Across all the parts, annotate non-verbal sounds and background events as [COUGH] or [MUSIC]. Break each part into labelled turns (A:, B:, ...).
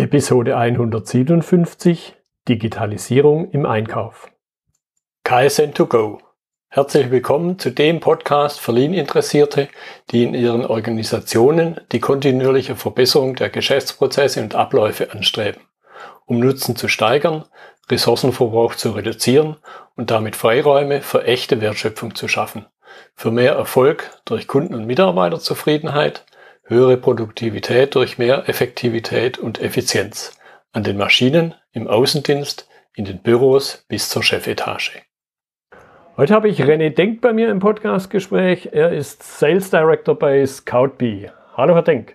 A: Episode 157 Digitalisierung im Einkauf. KSN2Go. Herzlich willkommen zu dem Podcast für Lean-Interessierte, die in ihren Organisationen die kontinuierliche Verbesserung der Geschäftsprozesse und Abläufe anstreben, um Nutzen zu steigern, Ressourcenverbrauch zu reduzieren und damit Freiräume für echte Wertschöpfung zu schaffen, für mehr Erfolg durch Kunden- und Mitarbeiterzufriedenheit, höhere Produktivität durch mehr Effektivität und Effizienz an den Maschinen, im Außendienst, in den Büros bis zur Chefetage. Heute habe ich René Denk bei mir im Podcastgespräch. Er ist Sales Director bei ScoutBee. Hallo, Herr Denk.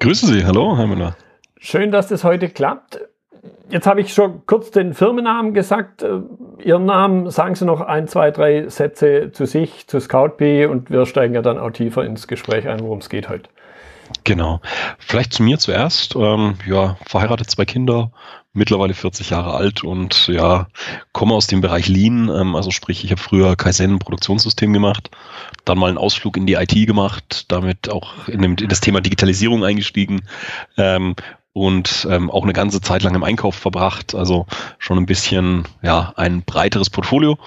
B: Grüße Sie, hallo, Herr Müller.
A: Schön, dass das heute klappt. Jetzt habe ich schon kurz den Firmennamen gesagt. Ihren Namen, sagen Sie noch ein, zwei, drei Sätze zu sich, zu ScoutBee und wir steigen ja dann auch tiefer ins Gespräch ein, worum es geht heute.
B: Genau. Vielleicht zu mir zuerst. Ähm, ja, verheiratet, zwei Kinder, mittlerweile 40 Jahre alt und ja, komme aus dem Bereich Lean. Ähm, also sprich, ich habe früher Kaizen Produktionssystem gemacht, dann mal einen Ausflug in die IT gemacht, damit auch in, dem, in das Thema Digitalisierung eingestiegen ähm, und ähm, auch eine ganze Zeit lang im Einkauf verbracht. Also schon ein bisschen ja ein breiteres Portfolio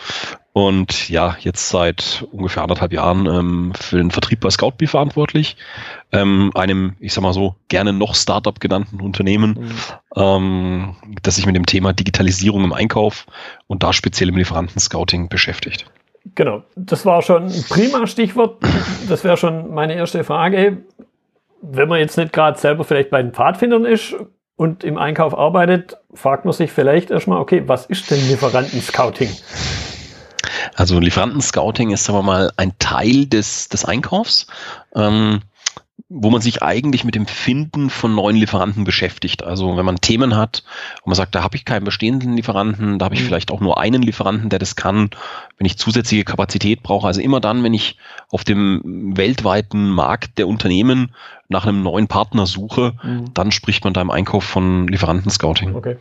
B: und ja, jetzt seit ungefähr anderthalb Jahren ähm, für den Vertrieb bei ScoutBee verantwortlich, ähm, einem, ich sag mal so, gerne noch Startup genannten Unternehmen, mhm. ähm, das sich mit dem Thema Digitalisierung im Einkauf und da speziell im Lieferanten-Scouting beschäftigt.
A: Genau, das war schon ein prima Stichwort. Das wäre schon meine erste Frage. Wenn man jetzt nicht gerade selber vielleicht bei den Pfadfindern ist und im Einkauf arbeitet, fragt man sich vielleicht erstmal, okay, was ist denn Lieferanten-Scouting?
B: Also Lieferanten-Scouting ist, sagen wir mal, ein Teil des, des Einkaufs. Ähm, wo man sich eigentlich mit dem Finden von neuen Lieferanten beschäftigt. Also wenn man Themen hat und man sagt, da habe ich keinen bestehenden Lieferanten, da habe ich mhm. vielleicht auch nur einen Lieferanten, der das kann, wenn ich zusätzliche Kapazität brauche. Also immer dann, wenn ich auf dem weltweiten Markt der Unternehmen nach einem neuen Partner suche, mhm. dann spricht man da im Einkauf von Lieferanten-Scouting.
A: Okay.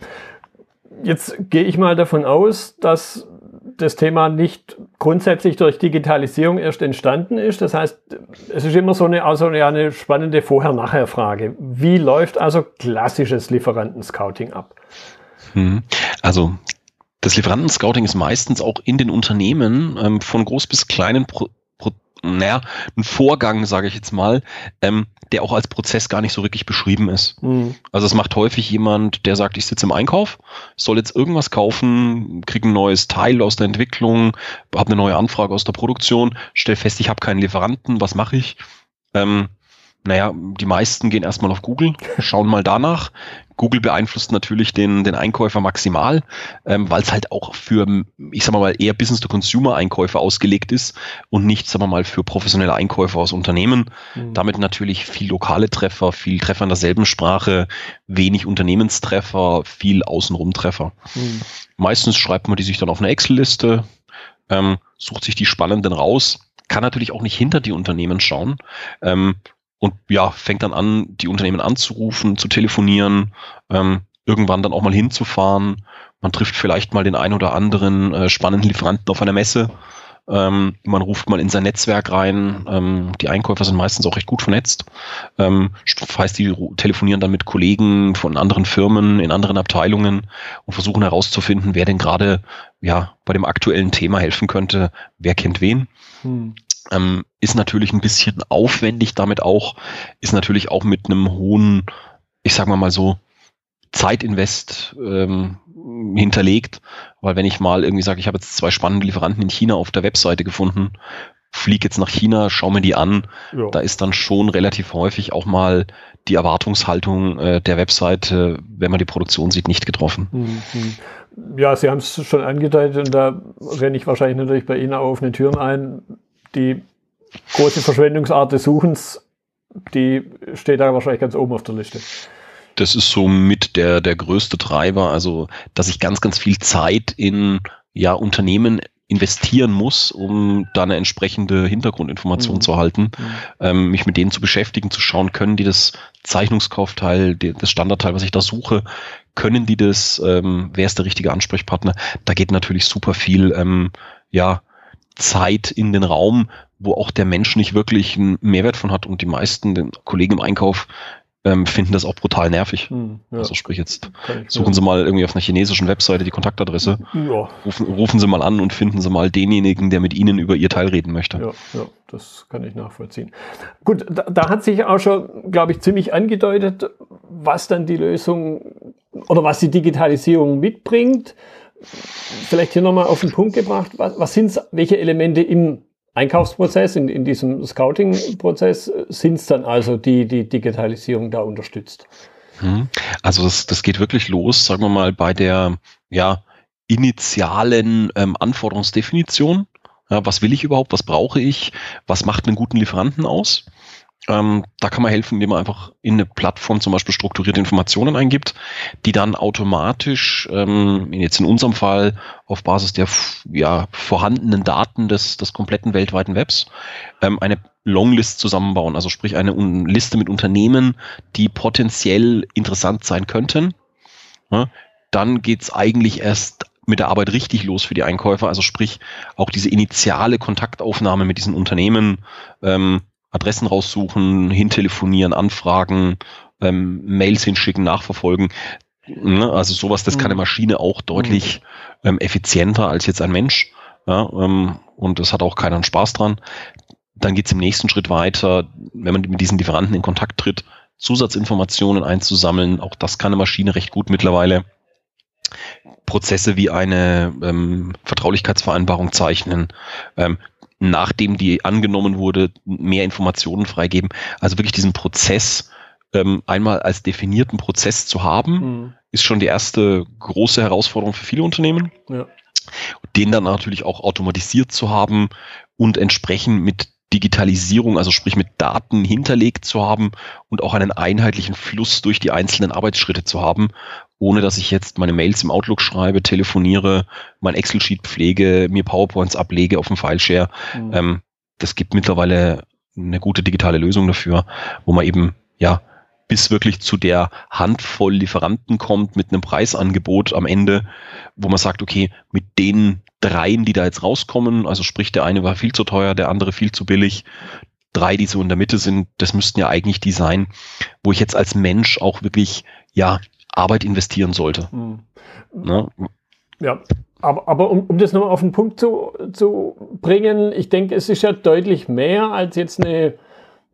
A: Jetzt gehe ich mal davon aus, dass das Thema nicht grundsätzlich durch Digitalisierung erst entstanden ist. Das heißt, es ist immer so eine, also eine spannende Vorher-Nachher-Frage. Wie läuft also klassisches Lieferanten-Scouting ab?
B: Hm. Also das Lieferanten-Scouting ist meistens auch in den Unternehmen ähm, von groß bis kleinen Pro naja, ein Vorgang, sage ich jetzt mal, ähm, der auch als Prozess gar nicht so wirklich beschrieben ist. Mhm. Also es macht häufig jemand, der sagt, ich sitze im Einkauf, soll jetzt irgendwas kaufen, kriege ein neues Teil aus der Entwicklung, habe eine neue Anfrage aus der Produktion, stell fest, ich habe keinen Lieferanten, was mache ich? Ähm, naja, die meisten gehen erstmal auf Google, schauen mal danach. Google beeinflusst natürlich den, den Einkäufer maximal, ähm, weil es halt auch für, ich sag mal, eher Business-to-Consumer-Einkäufer ausgelegt ist und nicht, sagen wir mal, für professionelle Einkäufer aus Unternehmen. Mhm. Damit natürlich viel lokale Treffer, viel Treffer in derselben Sprache, wenig Unternehmenstreffer, viel Außenrum-Treffer. Mhm. Meistens schreibt man die sich dann auf eine Excel-Liste, ähm, sucht sich die spannenden raus, kann natürlich auch nicht hinter die Unternehmen schauen. Ähm, und ja, fängt dann an, die Unternehmen anzurufen, zu telefonieren, ähm, irgendwann dann auch mal hinzufahren. Man trifft vielleicht mal den ein oder anderen äh, spannenden Lieferanten auf einer Messe. Ähm, man ruft mal in sein Netzwerk rein. Ähm, die Einkäufer sind meistens auch recht gut vernetzt. Ähm, heißt, die telefonieren dann mit Kollegen von anderen Firmen in anderen Abteilungen und versuchen herauszufinden, wer denn gerade ja bei dem aktuellen Thema helfen könnte. Wer kennt wen? Hm. Ähm, ist natürlich ein bisschen aufwendig damit auch, ist natürlich auch mit einem hohen, ich sag mal mal so, Zeitinvest ähm, hinterlegt, weil wenn ich mal irgendwie sage, ich habe jetzt zwei spannende Lieferanten in China auf der Webseite gefunden, fliege jetzt nach China, schaue mir die an, ja. da ist dann schon relativ häufig auch mal die Erwartungshaltung äh, der Webseite, wenn man die Produktion sieht, nicht getroffen.
A: Mhm. Ja, Sie haben es schon angedeutet und da renne ich wahrscheinlich natürlich bei Ihnen auch offene Türen ein die große Verschwendungsart des Suchens, die steht da wahrscheinlich ganz oben auf der Liste.
B: Das ist so mit der, der größte Treiber, also dass ich ganz, ganz viel Zeit in ja, Unternehmen investieren muss, um da eine entsprechende Hintergrundinformation mhm. zu erhalten, mhm. ähm, mich mit denen zu beschäftigen, zu schauen, können die das Zeichnungskaufteil, die, das Standardteil, was ich da suche, können die das, ähm, wer ist der richtige Ansprechpartner? Da geht natürlich super viel, ähm, ja, Zeit in den Raum, wo auch der Mensch nicht wirklich einen Mehrwert von hat und die meisten den Kollegen im Einkauf ähm, finden das auch brutal nervig. Hm, ja. Also sprich jetzt, suchen Sie mal irgendwie auf einer chinesischen Webseite die Kontaktadresse, ja. rufen, rufen Sie mal an und finden Sie mal denjenigen, der mit Ihnen über Ihr Teil reden möchte.
A: Ja, ja das kann ich nachvollziehen. Gut, da, da hat sich auch schon, glaube ich, ziemlich angedeutet, was dann die Lösung oder was die Digitalisierung mitbringt. Vielleicht hier nochmal auf den Punkt gebracht, was, was sind welche Elemente im Einkaufsprozess, in, in diesem Scouting-Prozess, sind es dann also, die die Digitalisierung da unterstützt?
B: Hm. Also das, das geht wirklich los, sagen wir mal, bei der ja, initialen ähm, Anforderungsdefinition. Ja, was will ich überhaupt? Was brauche ich? Was macht einen guten Lieferanten aus? Ähm, da kann man helfen, indem man einfach in eine Plattform zum Beispiel strukturierte Informationen eingibt, die dann automatisch, ähm, jetzt in unserem Fall auf Basis der ja, vorhandenen Daten des, des kompletten weltweiten Webs, ähm, eine Longlist zusammenbauen, also sprich eine Un Liste mit Unternehmen, die potenziell interessant sein könnten. Ja, dann geht's eigentlich erst mit der Arbeit richtig los für die Einkäufer, also sprich auch diese initiale Kontaktaufnahme mit diesen Unternehmen, ähm, Adressen raussuchen, hintelefonieren, anfragen, ähm, Mails hinschicken, nachverfolgen. Ne? Also sowas, das mhm. kann eine Maschine auch deutlich mhm. ähm, effizienter als jetzt ein Mensch. Ja, ähm, und das hat auch keiner Spaß dran. Dann geht's im nächsten Schritt weiter, wenn man mit diesen Lieferanten in Kontakt tritt, Zusatzinformationen einzusammeln. Auch das kann eine Maschine recht gut mittlerweile. Prozesse wie eine ähm, Vertraulichkeitsvereinbarung zeichnen, ähm, nachdem die angenommen wurde, mehr Informationen freigeben. Also wirklich diesen Prozess ähm, einmal als definierten Prozess zu haben, mhm. ist schon die erste große Herausforderung für viele Unternehmen. Ja. Den dann natürlich auch automatisiert zu haben und entsprechend mit Digitalisierung, also sprich mit Daten hinterlegt zu haben und auch einen einheitlichen Fluss durch die einzelnen Arbeitsschritte zu haben, ohne dass ich jetzt meine Mails im Outlook schreibe, telefoniere, mein Excel-Sheet pflege, mir PowerPoints ablege auf dem Fileshare. Mhm. Ähm, das gibt mittlerweile eine gute digitale Lösung dafür, wo man eben ja bis wirklich zu der Handvoll Lieferanten kommt mit einem Preisangebot am Ende, wo man sagt, okay, mit den dreien, die da jetzt rauskommen, also sprich der eine war viel zu teuer, der andere viel zu billig, drei, die so in der Mitte sind, das müssten ja eigentlich die sein, wo ich jetzt als Mensch auch wirklich ja Arbeit investieren sollte. Mhm.
A: Ne? Ja, aber, aber um, um das nochmal auf den Punkt zu, zu bringen, ich denke, es ist ja deutlich mehr als jetzt eine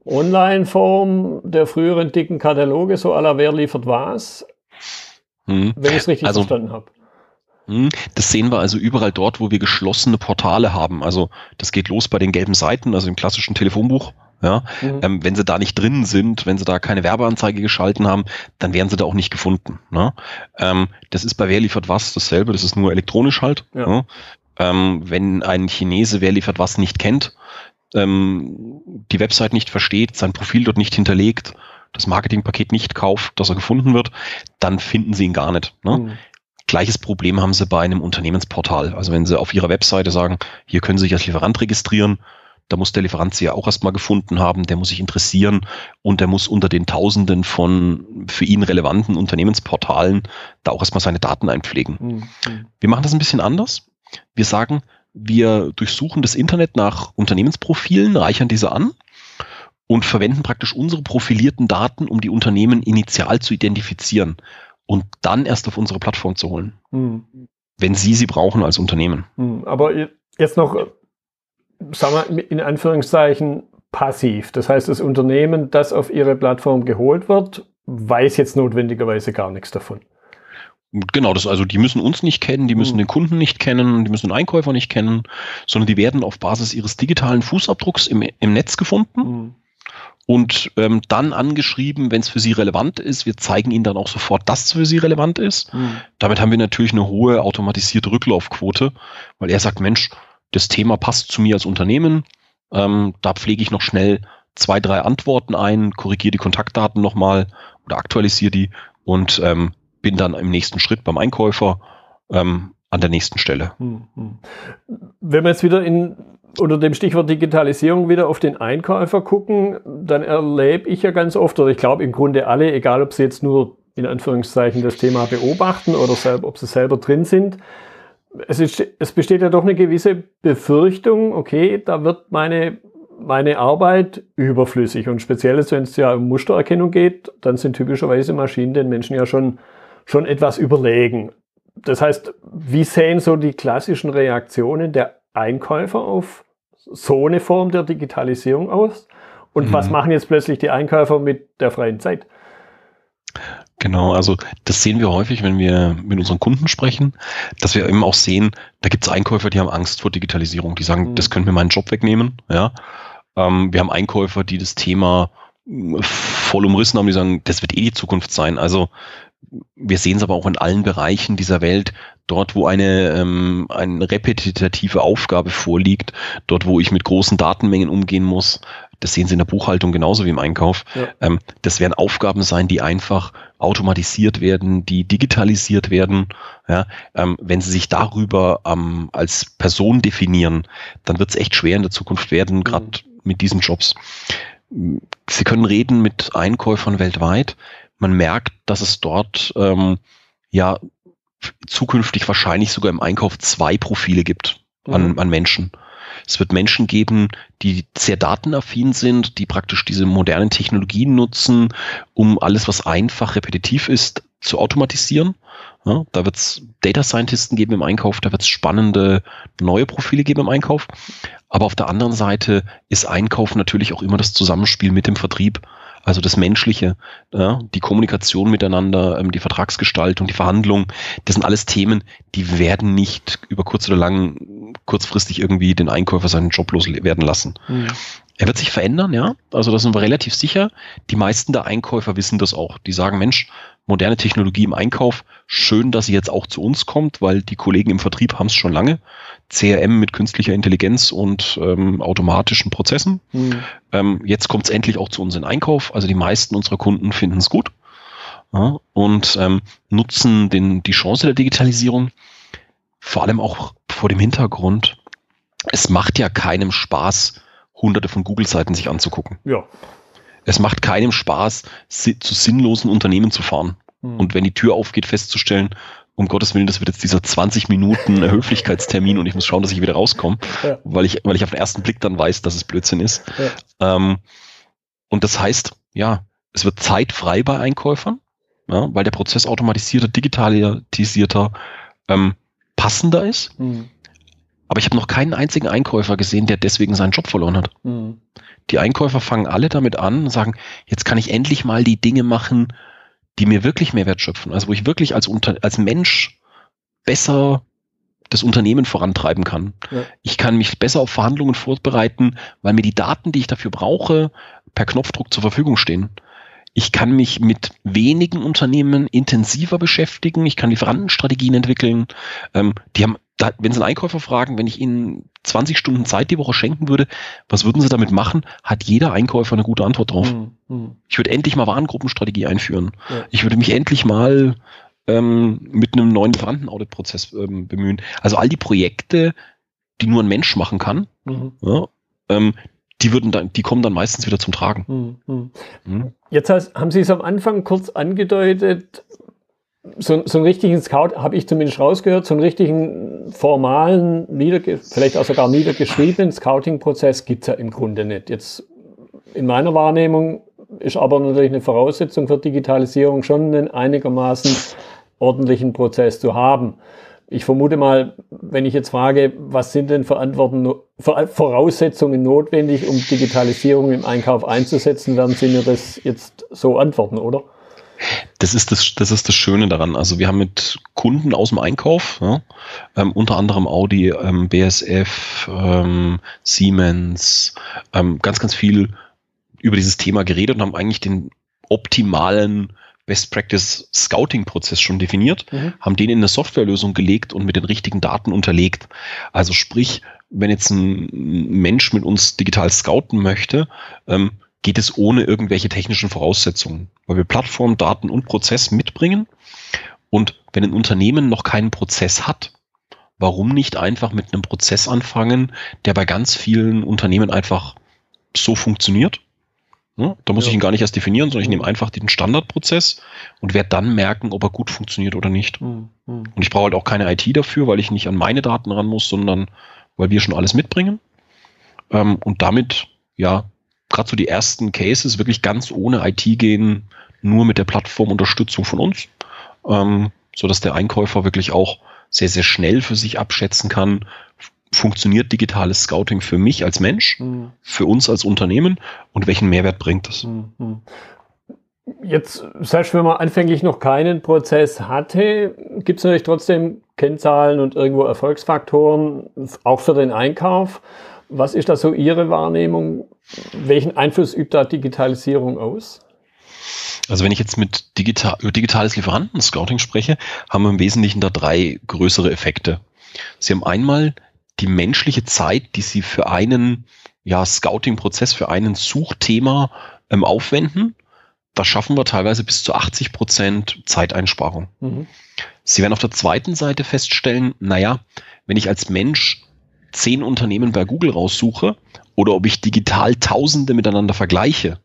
A: Online-Form der früheren dicken Kataloge, so aller wer liefert was, hm. wenn ich es richtig also, verstanden habe.
B: Hm, das sehen wir also überall dort, wo wir geschlossene Portale haben. Also das geht los bei den gelben Seiten, also im klassischen Telefonbuch. Ja, mhm. ähm, wenn sie da nicht drin sind, wenn sie da keine Werbeanzeige geschalten haben, dann werden sie da auch nicht gefunden. Ne? Ähm, das ist bei Wer liefert was dasselbe, das ist nur elektronisch halt. Ja. Ne? Ähm, wenn ein Chinese Wer liefert was nicht kennt, ähm, die Website nicht versteht, sein Profil dort nicht hinterlegt, das Marketingpaket nicht kauft, dass er gefunden wird, dann finden sie ihn gar nicht. Ne? Mhm. Gleiches Problem haben sie bei einem Unternehmensportal. Also wenn sie auf ihrer Webseite sagen, hier können Sie sich als Lieferant registrieren, da muss der Lieferant sie ja auch erstmal gefunden haben, der muss sich interessieren und der muss unter den Tausenden von für ihn relevanten Unternehmensportalen da auch erstmal seine Daten einpflegen. Mhm. Wir machen das ein bisschen anders. Wir sagen, wir durchsuchen das Internet nach Unternehmensprofilen, reichern diese an und verwenden praktisch unsere profilierten Daten, um die Unternehmen initial zu identifizieren und dann erst auf unsere Plattform zu holen. Mhm. Wenn Sie sie brauchen als Unternehmen.
A: Mhm. Aber jetzt noch sagen wir in Anführungszeichen passiv. Das heißt, das Unternehmen, das auf ihre Plattform geholt wird, weiß jetzt notwendigerweise gar nichts davon.
B: Genau, das also, die müssen uns nicht kennen, die müssen mhm. den Kunden nicht kennen, die müssen den Einkäufer nicht kennen, sondern die werden auf Basis ihres digitalen Fußabdrucks im, im Netz gefunden mhm. und ähm, dann angeschrieben, wenn es für sie relevant ist. Wir zeigen ihnen dann auch sofort, dass es für sie relevant ist. Mhm. Damit haben wir natürlich eine hohe automatisierte Rücklaufquote, weil er sagt, Mensch, das Thema passt zu mir als Unternehmen. Ähm, da pflege ich noch schnell zwei, drei Antworten ein, korrigiere die Kontaktdaten nochmal oder aktualisiere die und ähm, bin dann im nächsten Schritt beim Einkäufer ähm, an der nächsten Stelle. Hm, hm.
A: Wenn wir jetzt wieder in, unter dem Stichwort Digitalisierung wieder auf den Einkäufer gucken, dann erlebe ich ja ganz oft, oder ich glaube im Grunde alle, egal ob sie jetzt nur in Anführungszeichen das Thema beobachten oder selber, ob sie selber drin sind, es, ist, es besteht ja doch eine gewisse Befürchtung, okay, da wird meine meine Arbeit überflüssig. Und speziell, wenn es ja um Mustererkennung geht, dann sind typischerweise Maschinen den Menschen ja schon, schon etwas überlegen. Das heißt, wie sehen so die klassischen Reaktionen der Einkäufer auf so eine Form der Digitalisierung aus? Und mhm. was machen jetzt plötzlich die Einkäufer mit der freien Zeit?
B: Genau, also das sehen wir häufig, wenn wir mit unseren Kunden sprechen, dass wir eben auch sehen, da gibt es Einkäufer, die haben Angst vor Digitalisierung, die sagen, mhm. das könnte mir meinen Job wegnehmen. Ja, ähm, wir haben Einkäufer, die das Thema äh, voll umrissen haben, die sagen, das wird eh die Zukunft sein. Also wir sehen es aber auch in allen Bereichen dieser Welt, dort wo eine, ähm, eine repetitive Aufgabe vorliegt, dort wo ich mit großen Datenmengen umgehen muss, das sehen Sie in der Buchhaltung genauso wie im Einkauf. Ja. Ähm, das werden Aufgaben sein, die einfach automatisiert werden, die digitalisiert werden. Ja, ähm, wenn Sie sich darüber ähm, als Person definieren, dann wird es echt schwer in der Zukunft werden, gerade mhm. mit diesen Jobs. Sie können reden mit Einkäufern weltweit. Man merkt, dass es dort ähm, ja zukünftig wahrscheinlich sogar im Einkauf zwei Profile gibt an, mhm. an Menschen. Es wird Menschen geben, die sehr datenaffin sind, die praktisch diese modernen Technologien nutzen, um alles, was einfach repetitiv ist, zu automatisieren. Ja, da wird es Data Scientisten geben im Einkauf, da wird es spannende neue Profile geben im Einkauf. Aber auf der anderen Seite ist Einkauf natürlich auch immer das Zusammenspiel mit dem Vertrieb. Also das Menschliche, ja, die Kommunikation miteinander, ähm, die Vertragsgestaltung, die Verhandlung, das sind alles Themen, die werden nicht über kurz oder lang kurzfristig irgendwie den Einkäufer seinen Job loswerden lassen. Mhm. Er wird sich verändern, ja. Also da sind wir relativ sicher. Die meisten der Einkäufer wissen das auch. Die sagen, Mensch, moderne Technologie im Einkauf, schön, dass sie jetzt auch zu uns kommt, weil die Kollegen im Vertrieb haben es schon lange. CRM mit künstlicher Intelligenz und ähm, automatischen Prozessen. Mhm. Ähm, jetzt kommt es endlich auch zu uns in Einkauf. Also die meisten unserer Kunden finden es gut ja, und ähm, nutzen den, die Chance der Digitalisierung. Vor allem auch vor dem Hintergrund, es macht ja keinem Spaß, hunderte von Google-Seiten sich anzugucken. Ja. Es macht keinem Spaß, zu sinnlosen Unternehmen zu fahren. Mhm. Und wenn die Tür aufgeht, festzustellen, um Gottes Willen, das wird jetzt dieser 20 Minuten [LAUGHS] Höflichkeitstermin und ich muss schauen, dass ich wieder rauskomme, ja. weil, ich, weil ich auf den ersten Blick dann weiß, dass es Blödsinn ist. Ja. Ähm, und das heißt, ja, es wird Zeit frei bei Einkäufern, ja, weil der Prozess automatisierter, digitalisierter, ähm, passender ist. Mhm. Aber ich habe noch keinen einzigen Einkäufer gesehen, der deswegen seinen Job verloren hat. Mhm. Die Einkäufer fangen alle damit an und sagen, jetzt kann ich endlich mal die Dinge machen, die mir wirklich Mehrwert schöpfen. Also wo ich wirklich als, Unter als Mensch besser das Unternehmen vorantreiben kann. Ja. Ich kann mich besser auf Verhandlungen vorbereiten, weil mir die Daten, die ich dafür brauche, per Knopfdruck zur Verfügung stehen. Ich kann mich mit wenigen Unternehmen intensiver beschäftigen. Ich kann Lieferantenstrategien entwickeln. Ähm, die haben da, wenn Sie einen Einkäufer fragen, wenn ich Ihnen 20 Stunden Zeit die Woche schenken würde, was würden Sie damit machen? Hat jeder Einkäufer eine gute Antwort drauf. Mhm. Ich würde endlich mal Warengruppenstrategie einführen. Ja. Ich würde mich endlich mal ähm, mit einem neuen Lieferantenaudit-Prozess ähm, bemühen. Also all die Projekte, die nur ein Mensch machen kann, mhm. ja, ähm, die würden dann, die kommen dann meistens wieder zum Tragen. Mhm.
A: Mhm. Jetzt hast, haben Sie es am Anfang kurz angedeutet, so, so einen richtigen Scout, habe ich zumindest rausgehört, so einen richtigen formalen, vielleicht auch sogar niedergeschriebenen Scouting-Prozess gibt es ja im Grunde nicht. Jetzt in meiner Wahrnehmung ist aber natürlich eine Voraussetzung für Digitalisierung schon einen einigermaßen ordentlichen Prozess zu haben. Ich vermute mal, wenn ich jetzt frage, was sind denn Voraussetzungen notwendig, um Digitalisierung im Einkauf einzusetzen, werden Sie mir das jetzt so antworten, oder?
B: Das ist das, das ist das Schöne daran. Also wir haben mit Kunden aus dem Einkauf, ja, ähm, unter anderem Audi, ähm, BSF, ähm, Siemens, ähm, ganz, ganz viel über dieses Thema geredet und haben eigentlich den optimalen Best Practice Scouting Prozess schon definiert, mhm. haben den in eine Softwarelösung gelegt und mit den richtigen Daten unterlegt. Also sprich, wenn jetzt ein Mensch mit uns digital scouten möchte, ähm, geht es ohne irgendwelche technischen Voraussetzungen, weil wir Plattform, Daten und Prozess mitbringen. Und wenn ein Unternehmen noch keinen Prozess hat, warum nicht einfach mit einem Prozess anfangen, der bei ganz vielen Unternehmen einfach so funktioniert? Ja, da muss ja. ich ihn gar nicht erst definieren, sondern ich nehme einfach den Standardprozess und werde dann merken, ob er gut funktioniert oder nicht. Mhm. Und ich brauche halt auch keine IT dafür, weil ich nicht an meine Daten ran muss, sondern weil wir schon alles mitbringen. Ähm, und damit ja, gerade so die ersten Cases wirklich ganz ohne IT gehen, nur mit der Plattformunterstützung von uns, ähm, so dass der Einkäufer wirklich auch sehr, sehr schnell für sich abschätzen kann, funktioniert digitales Scouting für mich als Mensch, mhm. für uns als Unternehmen und welchen Mehrwert bringt es? Mhm.
A: Jetzt, selbst wenn man anfänglich noch keinen Prozess hatte, gibt es natürlich trotzdem Kennzahlen und irgendwo Erfolgsfaktoren, auch für den Einkauf. Was ist da so Ihre Wahrnehmung? Welchen Einfluss übt da Digitalisierung aus?
B: Also wenn ich jetzt mit digital, über digitales Lieferanten-Scouting spreche, haben wir im Wesentlichen da drei größere Effekte. Sie haben einmal die menschliche Zeit, die Sie für einen ja, Scouting-Prozess, für einen Suchthema ähm, aufwenden. Da schaffen wir teilweise bis zu 80 Prozent Zeiteinsparung. Mhm. Sie werden auf der zweiten Seite feststellen, naja, wenn ich als Mensch zehn Unternehmen bei Google raussuche oder ob ich digital Tausende miteinander vergleiche,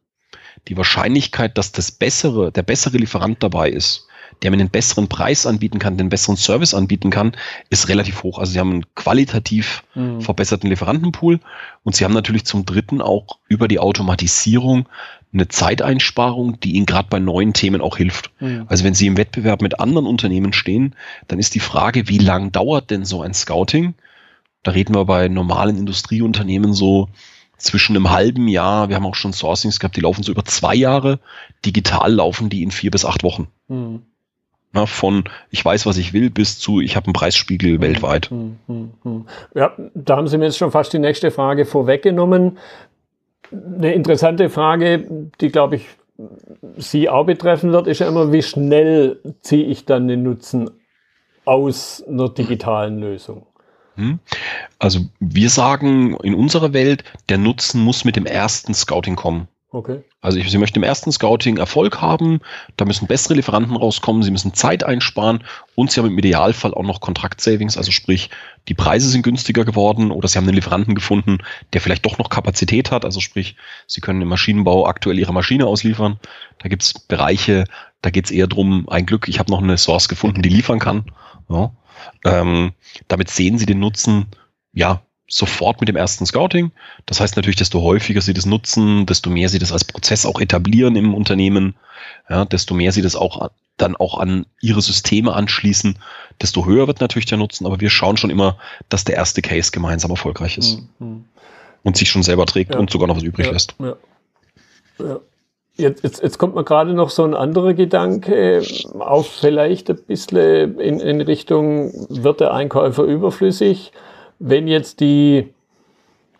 B: die Wahrscheinlichkeit, dass das bessere, der bessere Lieferant dabei ist, der mir einen besseren Preis anbieten kann, den besseren Service anbieten kann, ist relativ hoch. Also sie haben einen qualitativ mhm. verbesserten Lieferantenpool und sie haben natürlich zum dritten auch über die Automatisierung eine Zeiteinsparung, die ihnen gerade bei neuen Themen auch hilft. Mhm. Also wenn sie im Wettbewerb mit anderen Unternehmen stehen, dann ist die Frage, wie lang dauert denn so ein Scouting? Da reden wir bei normalen Industrieunternehmen so zwischen einem halben Jahr, wir haben auch schon Sourcings gehabt, die laufen so über zwei Jahre, digital laufen die in vier bis acht Wochen. Mhm. Na, von ich weiß, was ich will, bis zu ich habe einen Preisspiegel mhm. weltweit. Mhm.
A: Ja, da haben Sie mir jetzt schon fast die nächste Frage vorweggenommen. Eine interessante Frage, die, glaube ich, Sie auch betreffen wird, ist ja immer, wie schnell ziehe ich dann den Nutzen aus einer digitalen Lösung?
B: Hm? Also wir sagen in unserer Welt, der Nutzen muss mit dem ersten Scouting kommen. Okay. Also ich, Sie möchten im ersten Scouting Erfolg haben, da müssen bessere Lieferanten rauskommen, Sie müssen Zeit einsparen und Sie haben im Idealfall auch noch Kontrakt-Savings, also sprich, die Preise sind günstiger geworden oder Sie haben einen Lieferanten gefunden, der vielleicht doch noch Kapazität hat, also sprich, Sie können im Maschinenbau aktuell Ihre Maschine ausliefern. Da gibt es Bereiche, da geht es eher drum, ein Glück, ich habe noch eine Source gefunden, die liefern kann. Ja. Ähm, damit sehen Sie den Nutzen, ja, sofort mit dem ersten Scouting. Das heißt natürlich, desto häufiger Sie das nutzen, desto mehr Sie das als Prozess auch etablieren im Unternehmen, ja, desto mehr Sie das auch dann auch an Ihre Systeme anschließen, desto höher wird natürlich der Nutzen. Aber wir schauen schon immer, dass der erste Case gemeinsam erfolgreich ist mhm. und sich schon selber trägt ja. und sogar noch was übrig
A: ja.
B: lässt.
A: Ja. Jetzt, jetzt, jetzt kommt mir gerade noch so ein anderer Gedanke, auch vielleicht ein bisschen in, in Richtung, wird der Einkäufer überflüssig? Wenn jetzt die,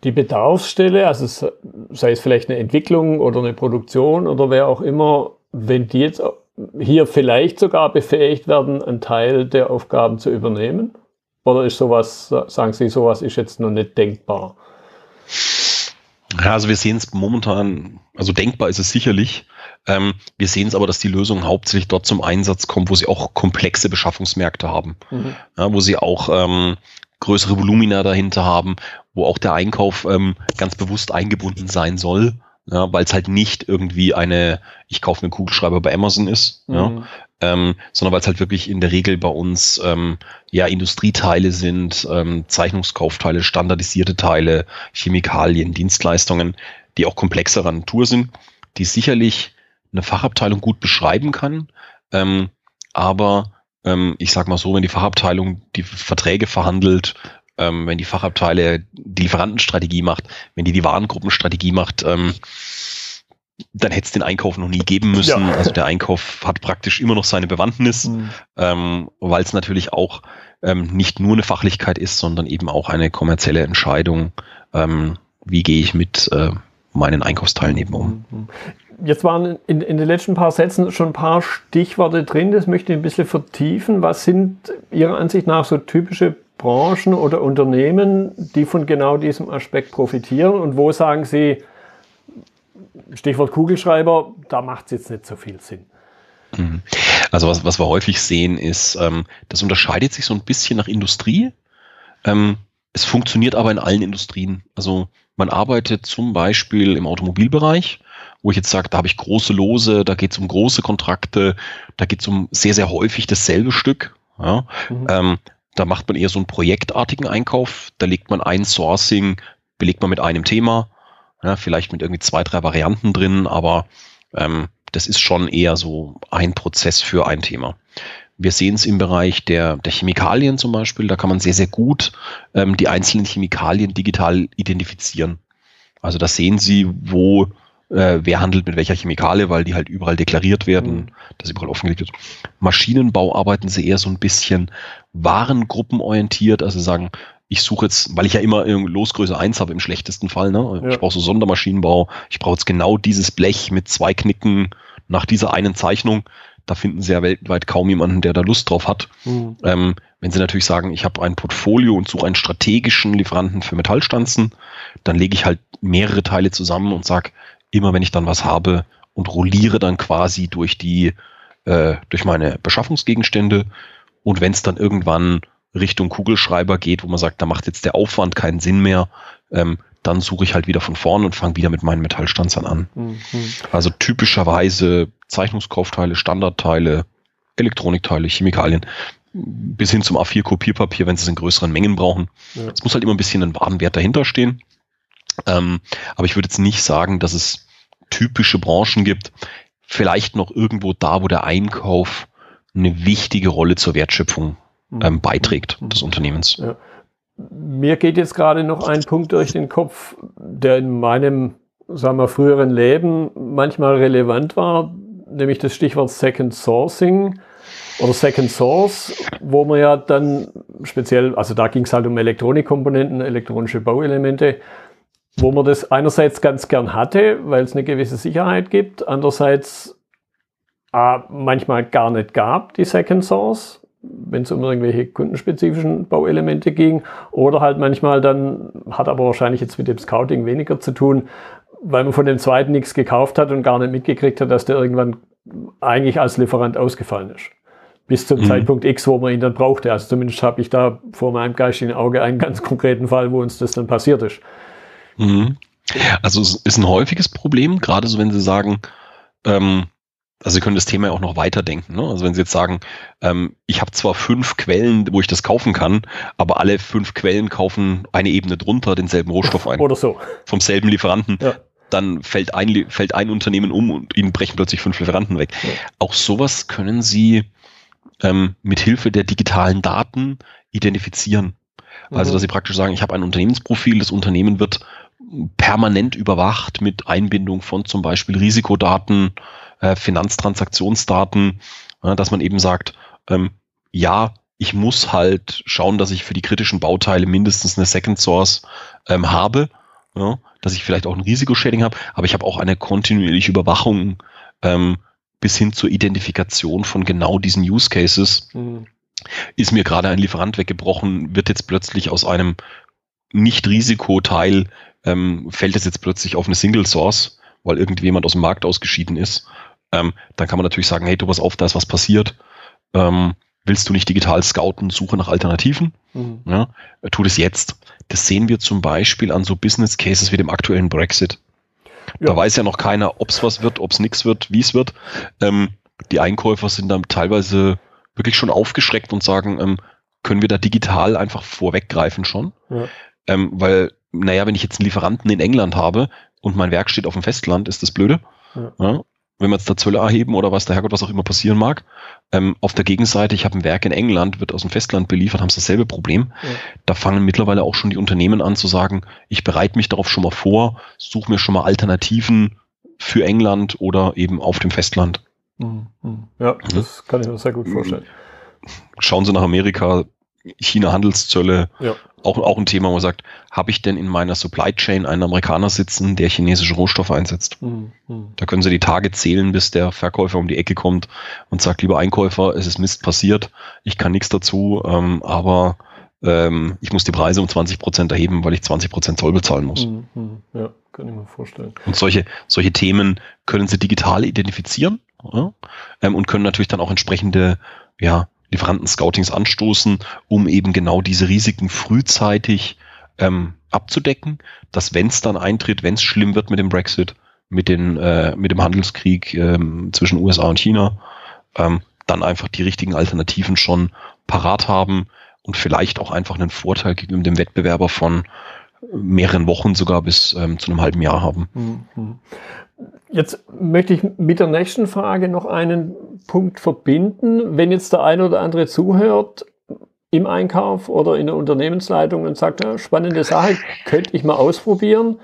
A: die Bedarfsstelle, also sei es vielleicht eine Entwicklung oder eine Produktion oder wer auch immer, wenn die jetzt hier vielleicht sogar befähigt werden, einen Teil der Aufgaben zu übernehmen? Oder ist sowas, sagen Sie, sowas ist jetzt noch nicht denkbar?
B: Ja, also wir sehen es momentan, also denkbar ist es sicherlich. Ähm, wir sehen es aber, dass die Lösungen hauptsächlich dort zum Einsatz kommen, wo sie auch komplexe Beschaffungsmärkte haben, mhm. ja, wo sie auch ähm, größere Volumina dahinter haben, wo auch der Einkauf ähm, ganz bewusst eingebunden sein soll, ja, weil es halt nicht irgendwie eine, ich kaufe einen Kugelschreiber bei Amazon ist, mhm. ja, ähm, sondern weil es halt wirklich in der Regel bei uns ähm, ja Industrieteile sind, ähm, Zeichnungskaufteile, standardisierte Teile, Chemikalien, Dienstleistungen, die auch komplexerer Natur sind, die sicherlich eine Fachabteilung gut beschreiben kann, ähm, aber ähm, ich sag mal so, wenn die Fachabteilung die Verträge verhandelt, ähm, wenn die Fachabteile die Lieferantenstrategie macht, wenn die die Warengruppenstrategie macht, ähm, dann hätte es den Einkauf noch nie geben müssen. Ja. Also der Einkauf hat praktisch immer noch seine Bewandtnis, mhm. ähm, weil es natürlich auch ähm, nicht nur eine Fachlichkeit ist, sondern eben auch eine kommerzielle Entscheidung, ähm, wie gehe ich mit äh, meinen Einkaufsteilnehmern um. Mhm
A: jetzt waren in, in, den letzten paar Sätzen schon ein paar Stichworte drin, das möchte ich ein bisschen vertiefen. Was sind Ihrer Ansicht nach so typische Branchen oder Unternehmen, die von genau diesem Aspekt profitieren? Und wo sagen Sie, Stichwort Kugelschreiber, da macht es jetzt nicht so viel Sinn?
B: Mhm. Also was, was wir häufig sehen ist, ähm, das unterscheidet sich so ein bisschen nach Industrie. Ähm, es funktioniert aber in allen Industrien. Also man arbeitet zum Beispiel im Automobilbereich wo ich jetzt sage, da habe ich große Lose, da geht es um große Kontrakte, da geht es um sehr, sehr häufig dasselbe Stück. Ja? Mhm. Ähm, da macht man eher so einen projektartigen Einkauf, da legt man ein Sourcing, belegt man mit einem Thema. Ja, vielleicht mit irgendwie zwei, drei Varianten drin, aber ähm, das ist schon eher so ein Prozess für ein Thema. Wir sehen es im Bereich der, der Chemikalien zum Beispiel. Da kann man sehr, sehr gut ähm, die einzelnen Chemikalien digital identifizieren. Also da sehen Sie, wo äh, wer handelt mit welcher Chemikalie, weil die halt überall deklariert werden, mhm. dass überall offengelegt wird. Maschinenbau arbeiten sie eher so ein bisschen warengruppenorientiert, also sagen, ich suche jetzt, weil ich ja immer Losgröße 1 habe im schlechtesten Fall, ne? Ja. Ich brauche so Sondermaschinenbau, ich brauche jetzt genau dieses Blech mit zwei Knicken nach dieser einen Zeichnung. Da finden Sie ja weltweit kaum jemanden, der da Lust drauf hat. Mhm. Ähm, wenn Sie natürlich sagen, ich habe ein Portfolio und suche einen strategischen Lieferanten für Metallstanzen, dann lege ich halt mehrere Teile zusammen und sage, immer wenn ich dann was habe und rolliere dann quasi durch die, äh, durch meine Beschaffungsgegenstände. Und wenn es dann irgendwann Richtung Kugelschreiber geht, wo man sagt, da macht jetzt der Aufwand keinen Sinn mehr, ähm, dann suche ich halt wieder von vorn und fange wieder mit meinen Metallstanzern an. Mhm. Also typischerweise Zeichnungskaufteile, Standardteile, Elektronikteile, Chemikalien, bis hin zum A4-Kopierpapier, wenn sie es in größeren Mengen brauchen. Es ja. muss halt immer ein bisschen ein Warenwert dahinter stehen. Ähm, aber ich würde jetzt nicht sagen, dass es typische Branchen gibt. Vielleicht noch irgendwo da, wo der Einkauf eine wichtige Rolle zur Wertschöpfung ähm, mhm. beiträgt mhm. des Unternehmens. Ja.
A: Mir geht jetzt gerade noch ein Punkt durch den Kopf, der in meinem, sagen wir, früheren Leben manchmal relevant war, nämlich das Stichwort Second Sourcing oder Second Source, wo man ja dann speziell, also da ging es halt um Elektronikkomponenten, elektronische Bauelemente, wo man das einerseits ganz gern hatte, weil es eine gewisse Sicherheit gibt, andererseits äh, manchmal gar nicht gab, die Second Source, wenn es um irgendwelche kundenspezifischen Bauelemente ging, oder halt manchmal dann, hat aber wahrscheinlich jetzt mit dem Scouting weniger zu tun, weil man von dem zweiten nichts gekauft hat und gar nicht mitgekriegt hat, dass der irgendwann eigentlich als Lieferant ausgefallen ist. Bis zum mhm. Zeitpunkt X, wo man ihn dann brauchte. Also zumindest habe ich da vor meinem geistigen Auge einen ganz konkreten Fall, wo uns das dann passiert ist.
B: Mhm. Also es ist ein häufiges Problem, gerade so, wenn Sie sagen, ähm, also Sie können das Thema ja auch noch weiterdenken. Ne? Also wenn Sie jetzt sagen, ähm, ich habe zwar fünf Quellen, wo ich das kaufen kann, aber alle fünf Quellen kaufen eine Ebene drunter denselben Rohstoff ein.
A: Oder so.
B: Vom selben Lieferanten. Ja. Dann fällt ein, fällt ein Unternehmen um und ihnen brechen plötzlich fünf Lieferanten weg. Ja. Auch sowas können Sie ähm, mit Hilfe der digitalen Daten identifizieren. Also, mhm. dass Sie praktisch sagen, ich habe ein Unternehmensprofil, das Unternehmen wird permanent überwacht mit Einbindung von zum Beispiel Risikodaten, äh, Finanztransaktionsdaten, äh, dass man eben sagt, ähm, ja, ich muss halt schauen, dass ich für die kritischen Bauteile mindestens eine Second Source ähm, habe, ja, dass ich vielleicht auch ein Risikoshading habe, aber ich habe auch eine kontinuierliche Überwachung ähm, bis hin zur Identifikation von genau diesen Use Cases. Mhm. Ist mir gerade ein Lieferant weggebrochen, wird jetzt plötzlich aus einem Nicht-Risikoteil ähm, fällt es jetzt plötzlich auf eine Single Source, weil irgendjemand aus dem Markt ausgeschieden ist, ähm, dann kann man natürlich sagen, hey, du pass auf, da ist was passiert. Ähm, willst du nicht digital scouten, suche nach Alternativen? Mhm. Ja, tu das jetzt. Das sehen wir zum Beispiel an so Business Cases wie dem aktuellen Brexit. Ja. Da weiß ja noch keiner, ob es was wird, ob es nichts wird, wie es wird. Ähm, die Einkäufer sind dann teilweise wirklich schon aufgeschreckt und sagen, ähm, können wir da digital einfach vorweggreifen schon? Ja. Ähm, weil naja, wenn ich jetzt einen Lieferanten in England habe und mein Werk steht auf dem Festland, ist das blöde. Ja. Ja, wenn wir jetzt da Zölle erheben oder was der Herrgott, was auch immer passieren mag. Ähm, auf der Gegenseite, ich habe ein Werk in England, wird aus dem Festland beliefert, haben sie dasselbe Problem. Ja. Da fangen mittlerweile auch schon die Unternehmen an zu sagen, ich bereite mich darauf schon mal vor, suche mir schon mal Alternativen für England oder eben auf dem Festland.
A: Mhm. mhm. Ja, das kann ich mir sehr gut vorstellen.
B: Schauen Sie nach Amerika, China Handelszölle, ja auch, auch ein Thema, wo man sagt, habe ich denn in meiner Supply Chain einen Amerikaner sitzen, der chinesische Rohstoffe einsetzt? Mhm. Da können Sie die Tage zählen, bis der Verkäufer um die Ecke kommt und sagt, lieber Einkäufer, es ist Mist passiert, ich kann nichts dazu, ähm, aber ähm, ich muss die Preise um 20 Prozent erheben, weil ich 20 Prozent Zoll bezahlen muss. Mhm.
A: Ja, kann ich mir vorstellen.
B: Und solche, solche Themen können Sie digital identifizieren ja, ähm, und können natürlich dann auch entsprechende ja, Lieferanten-Scoutings anstoßen, um eben genau diese Risiken frühzeitig ähm, abzudecken, dass wenn es dann eintritt, wenn es schlimm wird mit dem Brexit, mit, den, äh, mit dem Handelskrieg ähm, zwischen USA und China, ähm, dann einfach die richtigen Alternativen schon parat haben und vielleicht auch einfach einen Vorteil gegenüber dem Wettbewerber von mehreren Wochen sogar bis ähm, zu einem halben Jahr haben.
A: Jetzt möchte ich mit der nächsten Frage noch einen Punkt verbinden. Wenn jetzt der eine oder andere zuhört im Einkauf oder in der Unternehmensleitung und sagt, ja, spannende Sache, könnte ich mal ausprobieren.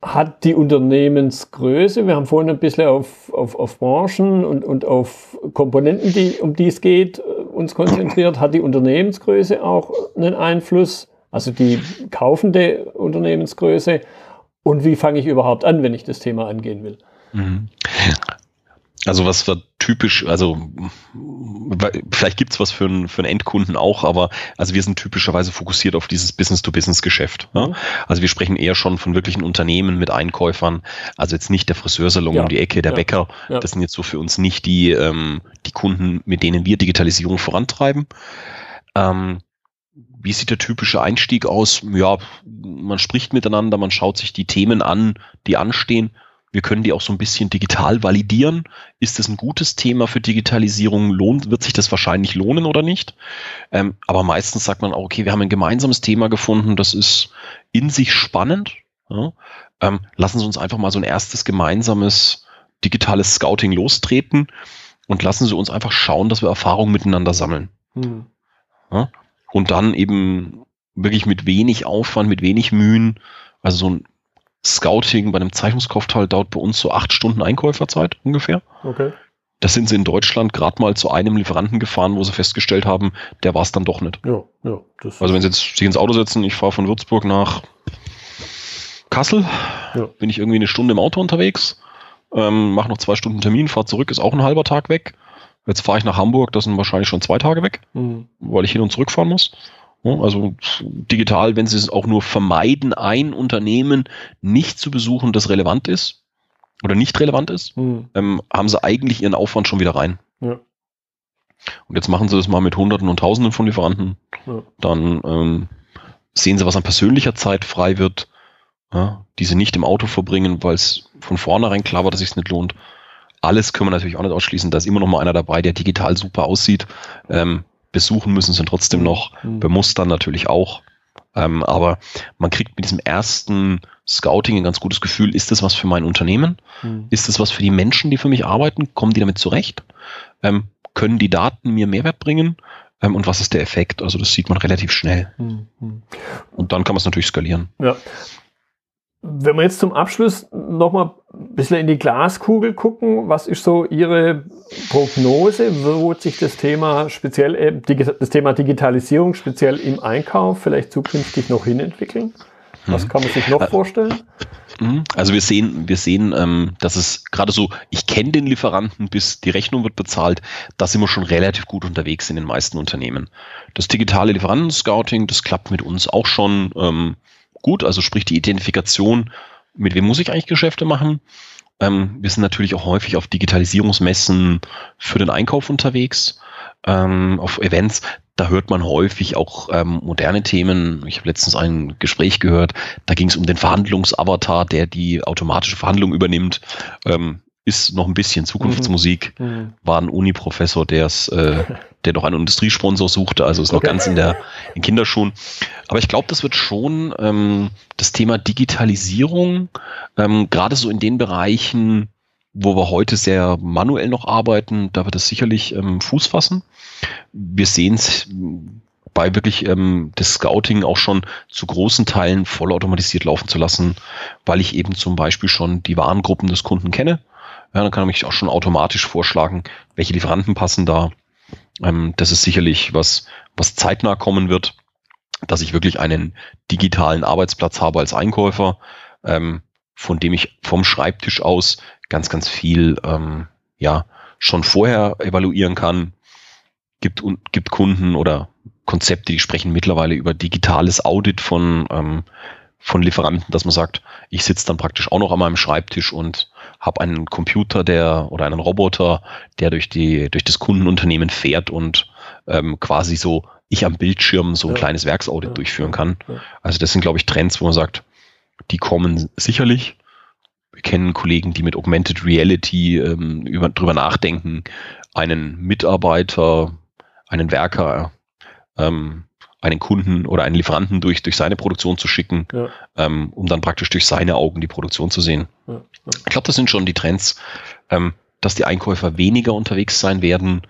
A: Hat die Unternehmensgröße, wir haben vorhin ein bisschen auf, auf, auf Branchen und, und auf Komponenten, die, um die es geht, uns konzentriert, hat die Unternehmensgröße auch einen Einfluss, also die kaufende Unternehmensgröße und wie fange ich überhaupt an, wenn ich das Thema angehen will. Mhm.
B: Also was war typisch, also vielleicht gibt's was für, einen, für einen Endkunden auch, aber also wir sind typischerweise fokussiert auf dieses Business-to-Business-Geschäft. Ja? Mhm. Also wir sprechen eher schon von wirklichen Unternehmen mit Einkäufern, also jetzt nicht der Friseursalon ja. um die Ecke, der ja. Bäcker. Das sind jetzt so für uns nicht die, ähm, die Kunden, mit denen wir Digitalisierung vorantreiben. Ähm, wie sieht der typische Einstieg aus? Ja, man spricht miteinander, man schaut sich die Themen an, die anstehen. Wir können die auch so ein bisschen digital validieren. Ist das ein gutes Thema für Digitalisierung? Lohnt, wird sich das wahrscheinlich lohnen oder nicht? Ähm, aber meistens sagt man auch, okay, wir haben ein gemeinsames Thema gefunden, das ist in sich spannend. Ja? Ähm, lassen Sie uns einfach mal so ein erstes gemeinsames digitales Scouting lostreten und lassen Sie uns einfach schauen, dass wir Erfahrungen miteinander sammeln. Hm. Ja? Und dann eben wirklich mit wenig Aufwand, mit wenig Mühen, also so ein Scouting bei einem Zeichnungskaufteil dauert bei uns so acht Stunden Einkäuferzeit ungefähr. Okay. Das sind sie in Deutschland gerade mal zu einem Lieferanten gefahren, wo sie festgestellt haben, der war es dann doch nicht. Ja, ja. also wenn sie jetzt sich ins Auto setzen, ich fahre von Würzburg nach Kassel, ja. bin ich irgendwie eine Stunde im Auto unterwegs, ähm, mache noch zwei Stunden Termin, fahre zurück, ist auch ein halber Tag weg. Jetzt fahre ich nach Hamburg, das sind wahrscheinlich schon zwei Tage weg, mhm. weil ich hin und zurück fahren muss. Also digital, wenn Sie es auch nur vermeiden, ein Unternehmen nicht zu besuchen, das relevant ist oder nicht relevant ist, mhm. ähm, haben Sie eigentlich Ihren Aufwand schon wieder rein. Ja. Und jetzt machen Sie das mal mit Hunderten und Tausenden von Lieferanten. Ja. Dann ähm, sehen Sie, was an persönlicher Zeit frei wird, ja, die Sie nicht im Auto verbringen, weil es von vornherein klar war, dass es sich nicht lohnt alles können wir natürlich auch nicht ausschließen. Da ist immer noch mal einer dabei, der digital super aussieht. Ähm, besuchen müssen sie trotzdem noch, mhm. bemustern natürlich auch. Ähm, aber man kriegt mit diesem ersten Scouting ein ganz gutes Gefühl, ist das was für mein Unternehmen? Mhm. Ist das was für die Menschen, die für mich arbeiten? Kommen die damit zurecht? Ähm, können die Daten mir Mehrwert bringen? Ähm, und was ist der Effekt? Also das sieht man relativ schnell. Mhm. Und dann kann man es natürlich skalieren.
A: Ja. Wenn wir jetzt zum Abschluss nochmal ein bisschen in die Glaskugel gucken, was ist so Ihre Prognose? Wo wird sich das Thema speziell, äh, das Thema Digitalisierung speziell im Einkauf vielleicht zukünftig noch hinentwickeln? Was mhm. kann man sich noch äh, vorstellen?
B: Mhm. Also wir sehen, wir sehen, ähm, dass es gerade so, ich kenne den Lieferanten, bis die Rechnung wird bezahlt, da sind wir schon relativ gut unterwegs in den meisten Unternehmen. Das digitale Lieferanten-Scouting, das klappt mit uns auch schon. Gut, also sprich die Identifikation, mit wem muss ich eigentlich Geschäfte machen. Ähm, wir sind natürlich auch häufig auf Digitalisierungsmessen für den Einkauf unterwegs, ähm, auf Events. Da hört man häufig auch ähm, moderne Themen. Ich habe letztens ein Gespräch gehört, da ging es um den Verhandlungsavatar, der die automatische Verhandlung übernimmt. Ähm, ist noch ein bisschen Zukunftsmusik. Mhm. mhm. War ein Uni-Professor, der es, äh, [LAUGHS] der doch einen Industriesponsor suchte, also ist noch okay. ganz in der in Kinderschuhen. Aber ich glaube, das wird schon ähm, das Thema Digitalisierung, ähm, gerade so in den Bereichen, wo wir heute sehr manuell noch arbeiten, da wird es sicherlich ähm, Fuß fassen. Wir sehen es bei wirklich ähm, das Scouting auch schon zu großen Teilen vollautomatisiert laufen zu lassen, weil ich eben zum Beispiel schon die Warengruppen des Kunden kenne ja, dann kann mich auch schon automatisch vorschlagen, welche Lieferanten passen da. Ähm, das ist sicherlich was, was zeitnah kommen wird, dass ich wirklich einen digitalen Arbeitsplatz habe als Einkäufer, ähm, von dem ich vom Schreibtisch aus ganz, ganz viel ähm, ja schon vorher evaluieren kann. Gibt, gibt Kunden oder Konzepte, die sprechen mittlerweile über digitales Audit von, ähm, von Lieferanten, dass man sagt, ich sitze dann praktisch auch noch an meinem Schreibtisch und habe einen Computer, der oder einen Roboter, der durch die durch das Kundenunternehmen fährt und ähm, quasi so ich am Bildschirm so ein ja. kleines Werksaudit ja. durchführen kann. Ja. Also das sind, glaube ich, Trends, wo man sagt, die kommen sicherlich. Wir kennen Kollegen, die mit Augmented Reality ähm, über, drüber nachdenken, einen Mitarbeiter, einen Werker ähm, einen Kunden oder einen Lieferanten durch, durch seine Produktion zu schicken, ja. ähm, um dann praktisch durch seine Augen die Produktion zu sehen. Ja, ja. Ich glaube, das sind schon die Trends, ähm, dass die Einkäufer weniger unterwegs sein werden.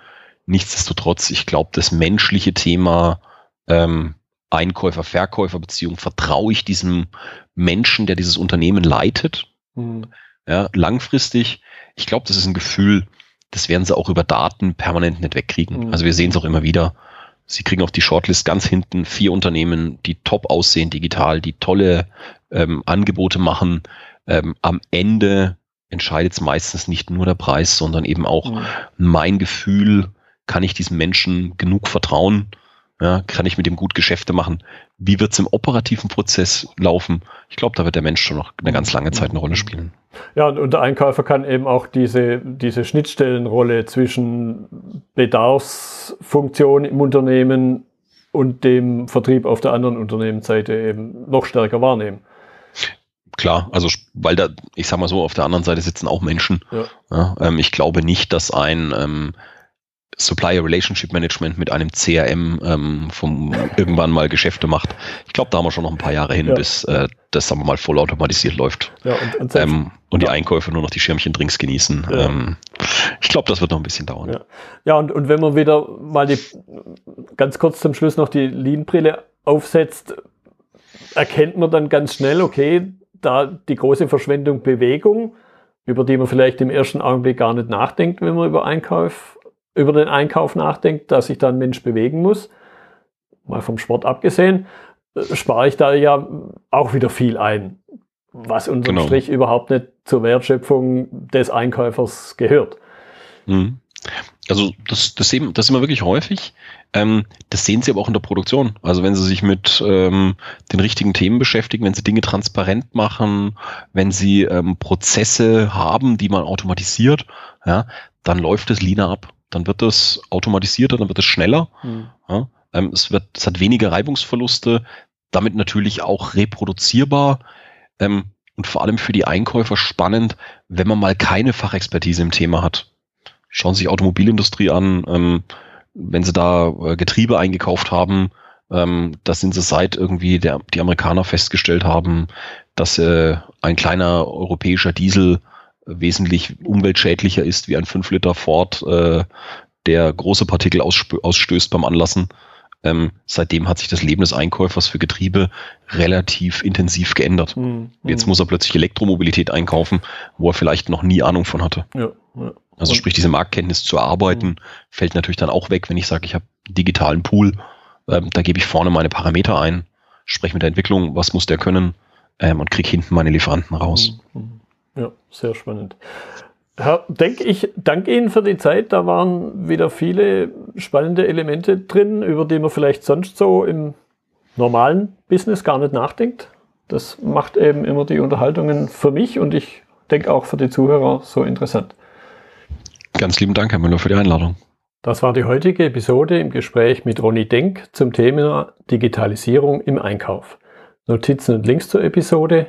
B: Nichtsdestotrotz, ich glaube, das menschliche Thema ähm, Einkäufer-Verkäufer-Beziehung, vertraue ich diesem Menschen, der dieses Unternehmen leitet, mhm. ja, langfristig. Ich glaube, das ist ein Gefühl, das werden sie auch über Daten permanent nicht wegkriegen. Mhm. Also wir sehen es auch immer wieder. Sie kriegen auf die Shortlist ganz hinten vier Unternehmen, die top aussehen digital, die tolle ähm, Angebote machen. Ähm, am Ende entscheidet es meistens nicht nur der Preis, sondern eben auch mhm. mein Gefühl, kann ich diesem Menschen genug vertrauen? Ja, kann ich mit dem gut Geschäfte machen? Wie wird es im operativen Prozess laufen? Ich glaube, da wird der Mensch schon noch eine ganz lange Zeit eine Rolle spielen.
A: Ja, und der Einkäufer kann eben auch diese, diese Schnittstellenrolle zwischen Bedarfsfunktion im Unternehmen und dem Vertrieb auf der anderen Unternehmensseite eben noch stärker wahrnehmen.
B: Klar, also weil da, ich sag mal so, auf der anderen Seite sitzen auch Menschen. Ja. Ja, ähm, ich glaube nicht, dass ein ähm, Supplier Relationship Management mit einem CRM ähm, vom irgendwann mal Geschäfte macht. Ich glaube, da haben wir schon noch ein paar Jahre hin, ja. bis äh, das, sagen wir mal, vollautomatisiert läuft. Ja, und, und, ähm, und die Einkäufer nur noch die Schirmchen Drinks genießen. Ja. Ähm, ich glaube, das wird noch ein bisschen dauern.
A: Ja, ja und, und wenn man wieder mal die ganz kurz zum Schluss noch die Lean-Brille aufsetzt, erkennt man dann ganz schnell, okay, da die große Verschwendung Bewegung, über die man vielleicht im ersten Augenblick gar nicht nachdenkt, wenn man über Einkauf über den Einkauf nachdenkt, dass sich da ein Mensch bewegen muss, mal vom Sport abgesehen, äh, spare ich da ja auch wieder viel ein, was unterm genau. Strich überhaupt nicht zur Wertschöpfung des Einkäufers gehört.
B: Mhm. Also das, das, sehen, das sehen wir wirklich häufig. Ähm, das sehen Sie aber auch in der Produktion. Also wenn Sie sich mit ähm, den richtigen Themen beschäftigen, wenn Sie Dinge transparent machen, wenn Sie ähm, Prozesse haben, die man automatisiert, ja, dann läuft es leaner ab dann wird das automatisierter, dann wird es schneller. Mhm. Ja, ähm, es, wird, es hat weniger Reibungsverluste, damit natürlich auch reproduzierbar ähm, und vor allem für die Einkäufer spannend, wenn man mal keine Fachexpertise im Thema hat. Schauen Sie sich Automobilindustrie an, ähm, wenn Sie da äh, Getriebe eingekauft haben, ähm, da sind sie seit irgendwie der, die Amerikaner festgestellt haben, dass äh, ein kleiner europäischer Diesel wesentlich umweltschädlicher ist wie ein 5 Liter Ford, äh, der große Partikel ausstößt beim Anlassen. Ähm, seitdem hat sich das Leben des Einkäufers für Getriebe relativ intensiv geändert. Mhm. Jetzt muss er plötzlich Elektromobilität einkaufen, wo er vielleicht noch nie Ahnung von hatte. Ja, ja. Also sprich, diese Marktkenntnis zu erarbeiten, mhm. fällt natürlich dann auch weg, wenn ich sage, ich habe digitalen Pool, ähm, da gebe ich vorne meine Parameter ein, spreche mit der Entwicklung, was muss der können ähm, und kriege hinten meine Lieferanten raus. Mhm.
A: Ja, sehr spannend. Herr Denk, ich danke Ihnen für die Zeit. Da waren wieder viele spannende Elemente drin, über die man vielleicht sonst so im normalen Business gar nicht nachdenkt. Das macht eben immer die Unterhaltungen für mich und ich denke auch für die Zuhörer so interessant.
B: Ganz lieben Dank, Herr Müller, für die Einladung.
A: Das war die heutige Episode im Gespräch mit Ronny Denk zum Thema Digitalisierung im Einkauf. Notizen und Links zur Episode